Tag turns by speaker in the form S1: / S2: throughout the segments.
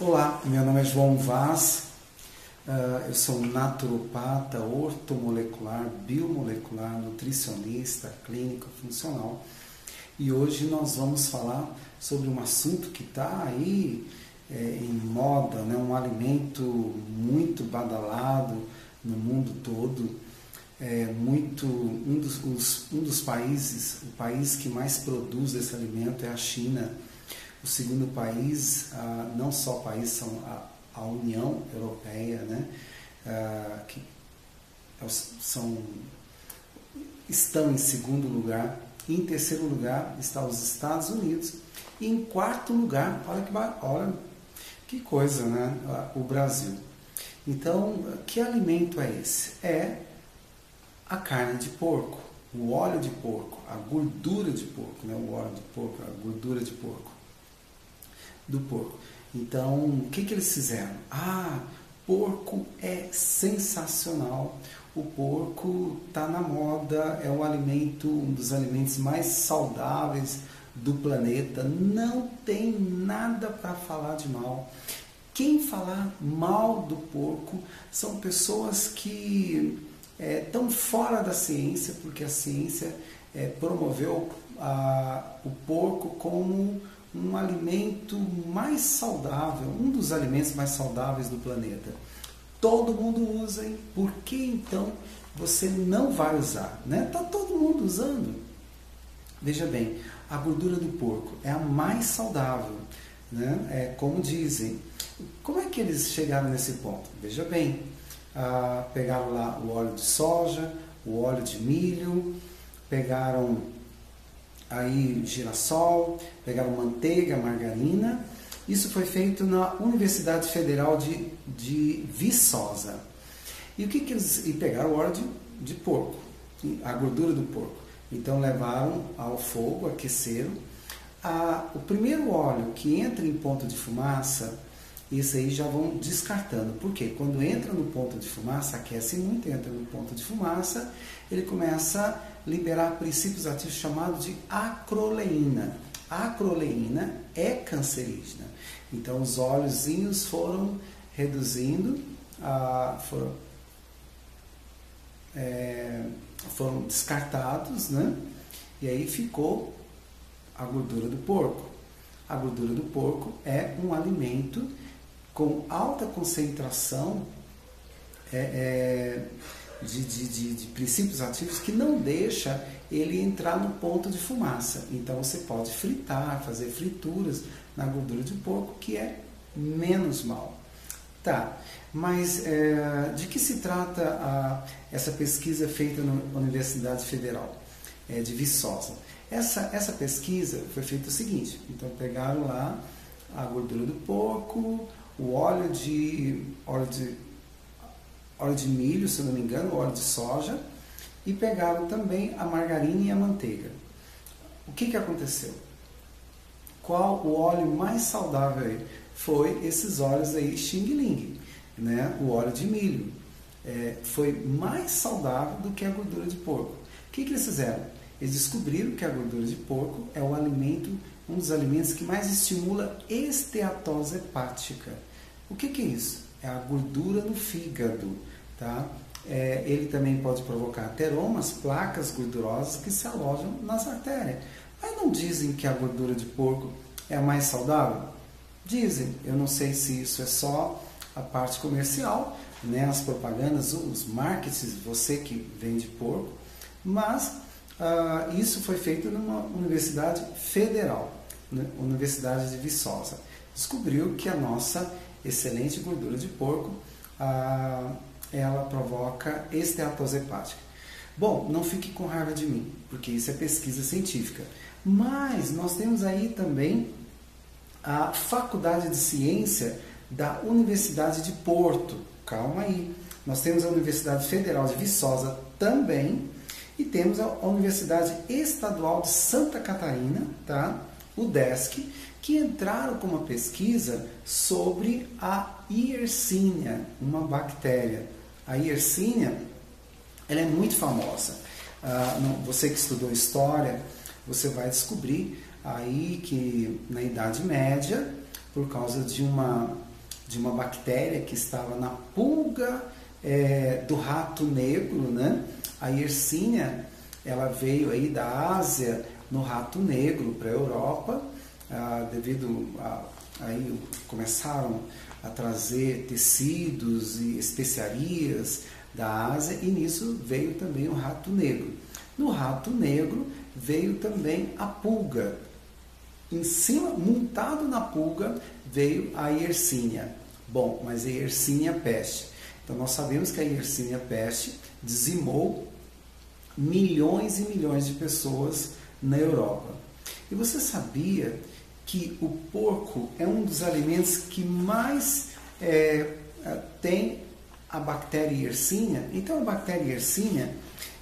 S1: Olá, meu nome é João Vaz, uh, eu sou naturopata, ortomolecular, biomolecular, nutricionista, clínico funcional. E hoje nós vamos falar sobre um assunto que está aí é, em moda, né? um alimento muito badalado no mundo todo, é muito um dos, os, um dos países, o país que mais produz esse alimento é a China o segundo país, ah, não só país, são a, a União Europeia, né? Ah, que é são, estão em segundo lugar. E em terceiro lugar está os Estados Unidos. E em quarto lugar, olha que, olha, que coisa, né? O Brasil. Então, que alimento é esse? É a carne de porco, o óleo de porco, a gordura de porco, né? o óleo de porco, a gordura de porco do porco. Então, o que, que eles fizeram? Ah, porco é sensacional. O porco está na moda, é um alimento, um dos alimentos mais saudáveis do planeta. Não tem nada para falar de mal. Quem falar mal do porco são pessoas que estão é, fora da ciência, porque a ciência é, promoveu a, o porco como um alimento mais saudável, um dos alimentos mais saudáveis do planeta. Todo mundo usa, hein? por que então você não vai usar? Né? Tá todo mundo usando. Veja bem, a gordura do porco é a mais saudável, né? É como dizem. Como é que eles chegaram nesse ponto? Veja bem, ah, pegaram lá o óleo de soja, o óleo de milho, pegaram aí girassol, pegaram manteiga, margarina. Isso foi feito na Universidade Federal de, de Viçosa. E o que, que eles. E pegaram o óleo de, de porco, a gordura do porco. Então levaram ao fogo, aqueceram. A, o primeiro óleo que entra em ponto de fumaça, isso aí já vão descartando. Porque quando entra no ponto de fumaça, aquece muito, entra no ponto de fumaça, ele começa a liberar princípios ativos chamados de acroleína. A acroleína é cancerígena. Então os óleozinhos foram reduzindo, foram, é, foram descartados, né? E aí ficou a gordura do porco. A gordura do porco é um alimento com alta concentração é, é, de, de, de, de, princípios ativos que não deixa ele entrar no ponto de fumaça. Então você pode fritar, fazer frituras na gordura de porco, que é menos mal. Tá, mas é, de que se trata a, essa pesquisa feita na Universidade Federal é, de Viçosa? Essa, essa pesquisa foi feita o seguinte: então pegaram lá a gordura do porco, o óleo de, óleo de, óleo de milho, se não me engano, óleo de soja, e pegaram também a margarina e a manteiga. O que, que aconteceu? Qual o óleo mais saudável aí? Foi esses óleos aí Xing Ling, né? o óleo de milho. É, foi mais saudável do que a gordura de porco. O que, que eles fizeram? Eles descobriram que a gordura de porco é o alimento um dos alimentos que mais estimula esteatose hepática. O que, que é isso? É a gordura no fígado. Tá? É, ele também pode provocar ateromas, placas gordurosas que se alojam nas artérias. Mas não dizem que a gordura de porco é a mais saudável? Dizem. Eu não sei se isso é só a parte comercial, né, as propagandas, os marketings, você que vende porco, mas ah, isso foi feito numa universidade federal, né, Universidade de Viçosa. Descobriu que a nossa excelente gordura de porco, ah, ela provoca esteatose hepática. Bom, não fique com raiva de mim, porque isso é pesquisa científica. Mas nós temos aí também a Faculdade de Ciência da Universidade de Porto. Calma aí. Nós temos a Universidade Federal de Viçosa também, e temos a Universidade Estadual de Santa Catarina, tá? o DESC, que entraram com uma pesquisa sobre a Yersinia, uma bactéria. A Yersinia ela é muito famosa. Ah, você que estudou história, você vai descobrir aí que na Idade Média por causa de uma, de uma bactéria que estava na pulga é, do rato negro, né? A Yersinia, ela veio aí da Ásia no rato negro para a Europa, ah, devido a aí começaram a trazer tecidos e especiarias da Ásia e nisso veio também o rato negro. No rato negro veio também a pulga. Em cima, montado na pulga, veio a Yersinia. Bom, mas a Yersinia peste. Então nós sabemos que a Yersinia peste dizimou milhões e milhões de pessoas na Europa. E você sabia que o porco é um dos alimentos que mais é, é tem a bactéria Yersinia. Então a bactéria Yersinia,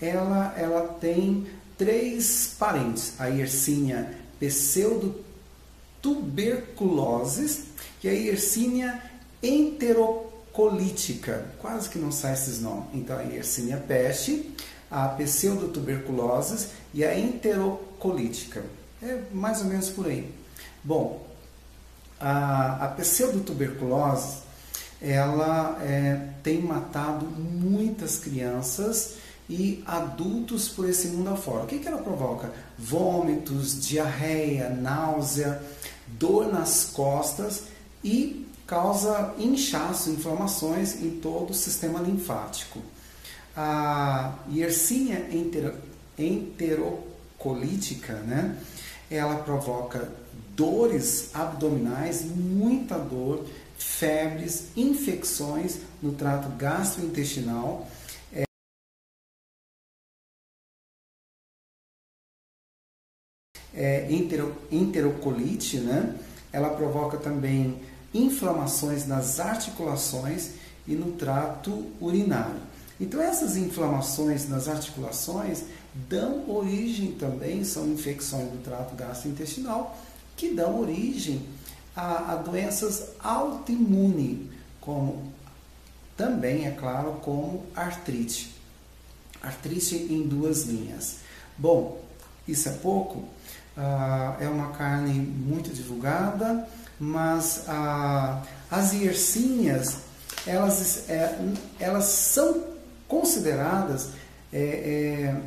S1: ela, ela tem três parentes. A Yersinia pseudotuberculosis e a Yersinia enterocolítica. Quase que não sai esses nomes. Então a Yersinia peste, a pseudotuberculose e a enterocolítica. É mais ou menos por aí. Bom, a, a pseudotuberculose ela é, tem matado muitas crianças e adultos por esse mundo afora. O que, que ela provoca? Vômitos, diarreia, náusea, dor nas costas e causa inchaço, inflamações em todo o sistema linfático. A Yersinia enterocolítica, né? ela provoca dores abdominais, muita dor, febres, infecções no trato gastrointestinal. É, é, entero, enterocolite, né? ela provoca também inflamações nas articulações e no trato urinário. Então, essas inflamações nas articulações dão origem também, são infecções do trato gastrointestinal, que dão origem a, a doenças autoimunes, como também, é claro, como artrite. Artrite em duas linhas. Bom, isso é pouco, ah, é uma carne muito divulgada, mas as iercinhas, elas, é, elas são consideradas é, é,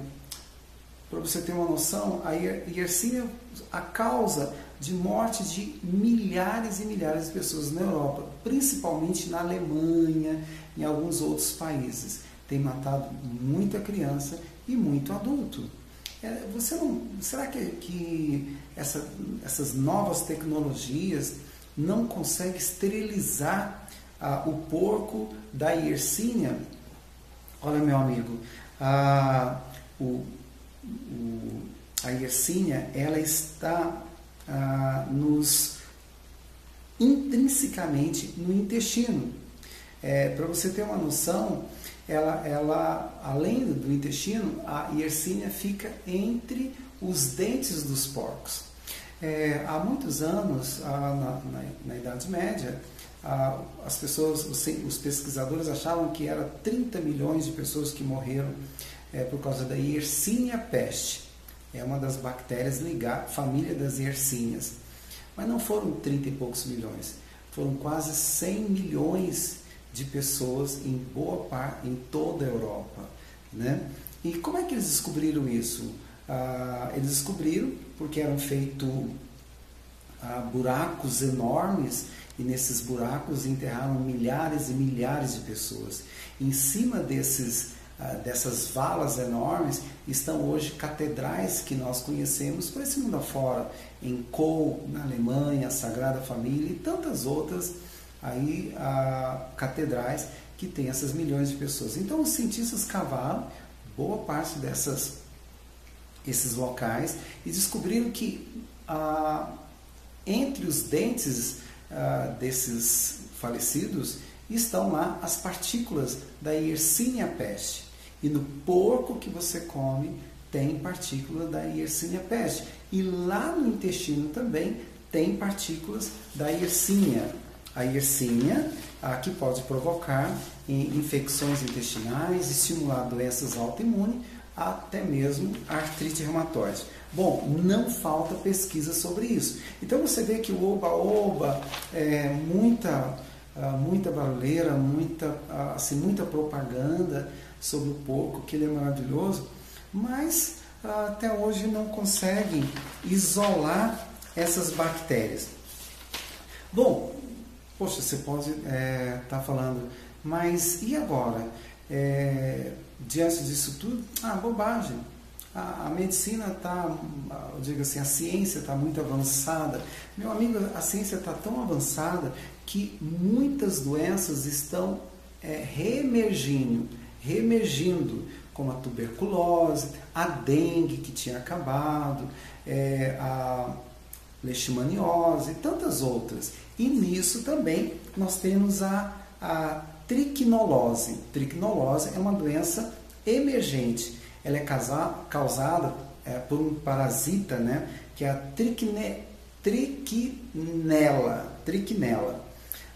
S1: para você ter uma noção, a Yersinia, a causa de morte de milhares e milhares de pessoas na Europa, principalmente na Alemanha, em alguns outros países. Tem matado muita criança e muito adulto. É, você não, será que, que essa, essas novas tecnologias não conseguem esterilizar ah, o porco da Yersinia? Olha, meu amigo, ah, o, o, a Yersinia, ela está ah, nos intrinsecamente no intestino. É, Para você ter uma noção, ela, ela, além do intestino, a Yersinia fica entre os dentes dos porcos. É, há muitos anos, na, na, na Idade Média, as pessoas, os, os, pesquisadores achavam que era 30 milhões de pessoas que morreram é, por causa da Yersinia peste. É uma das bactérias ligadas, família das Yersinas. Mas não foram 30 e poucos milhões, foram quase 100 milhões de pessoas em boa parte, em toda a Europa. Né? E como é que eles descobriram isso? Ah, eles descobriram porque eram feitos ah, buracos enormes e nesses buracos enterraram milhares e milhares de pessoas. Em cima desses ah, dessas valas enormes estão hoje catedrais que nós conhecemos por esse mundo afora, em Kohl, na Alemanha, Sagrada Família e tantas outras aí a, catedrais que têm essas milhões de pessoas. Então os cientistas cavaram boa parte dessas esses locais e descobriram que ah, entre os dentes ah, desses falecidos estão lá as partículas da Yersinia peste. E no porco que você come tem partícula da Yersinia peste. E lá no intestino também tem partículas da Yersinia. A Yersinia, a que pode provocar infecções intestinais, estimular doenças autoimunes, até mesmo artrite reumatoide. Bom, não falta pesquisa sobre isso. Então você vê que o oba-oba, é, muita, ah, muita barulheira, muita, ah, assim, muita propaganda sobre o porco, que ele é maravilhoso, mas ah, até hoje não conseguem isolar essas bactérias. Bom, poxa, você pode estar é, tá falando, mas e agora? É, diante disso tudo, ah, bobagem a, a medicina está, digo assim, a ciência está muito avançada. Meu amigo, a ciência está tão avançada que muitas doenças estão é, reemergindo, reemergindo, como a tuberculose, a dengue que tinha acabado, é, a leishmaniose e tantas outras. E nisso também nós temos a, a. Triquinolose é uma doença emergente ela é causada é, por um parasita, né, que é a triquine, triquinela.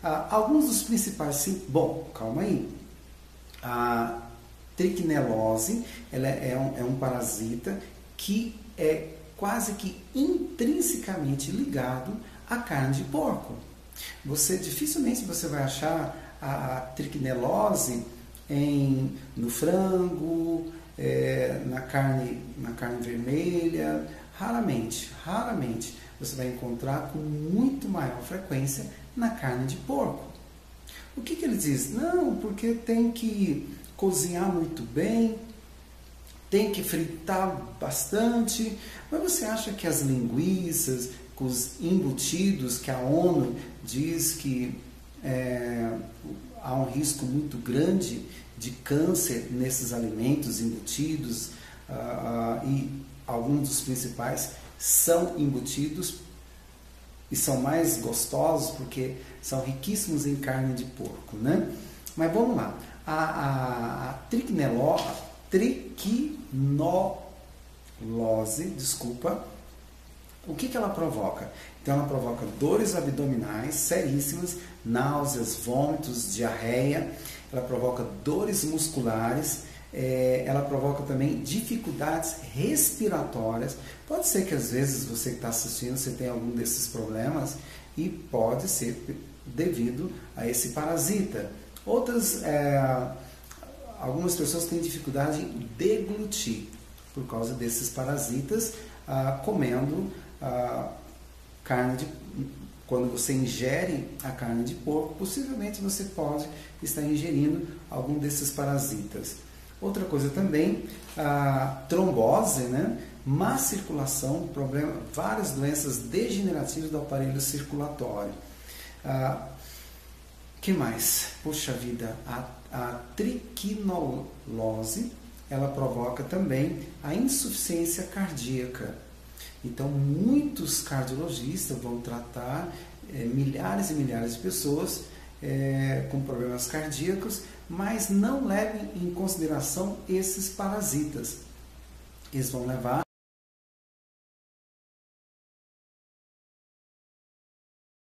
S1: Ah, alguns dos principais sim, bom, calma aí. A triquinelose, ela é um, é um parasita que é quase que intrinsecamente ligado à carne de porco. Você dificilmente você vai achar a, triquinelose em, no frango, é, na, carne, na carne vermelha, raramente, raramente você vai encontrar com muito maior frequência na carne de porco. O que, que ele diz? Não, porque tem que cozinhar muito bem, tem que fritar bastante, mas você acha que as linguiças, os embutidos que a ONU diz que é, há um risco muito grande de câncer nesses alimentos embutidos uh, e alguns dos principais são embutidos e são mais gostosos porque são riquíssimos em carne de porco, né? Mas vamos lá, a, a, a triquinolose, desculpa, o que, que ela provoca? Então ela provoca dores abdominais seríssimas, náuseas, vômitos, diarreia, ela provoca dores musculares, é, ela provoca também dificuldades respiratórias. Pode ser que às vezes você que está assistindo você tenha algum desses problemas e pode ser devido a esse parasita. Outras, é, algumas pessoas têm dificuldade em deglutir por causa desses parasitas, ah, comendo ah, carne de quando você ingere a carne de porco, possivelmente você pode estar ingerindo algum desses parasitas. Outra coisa também, a trombose, né? má circulação, problema, várias doenças degenerativas do aparelho circulatório. Ah, que mais? Puxa vida, a, a triquinolose, ela provoca também a insuficiência cardíaca. Então, muitos cardiologistas vão tratar é, milhares e milhares de pessoas é, com problemas cardíacos, mas não levem em consideração esses parasitas. Eles vão levar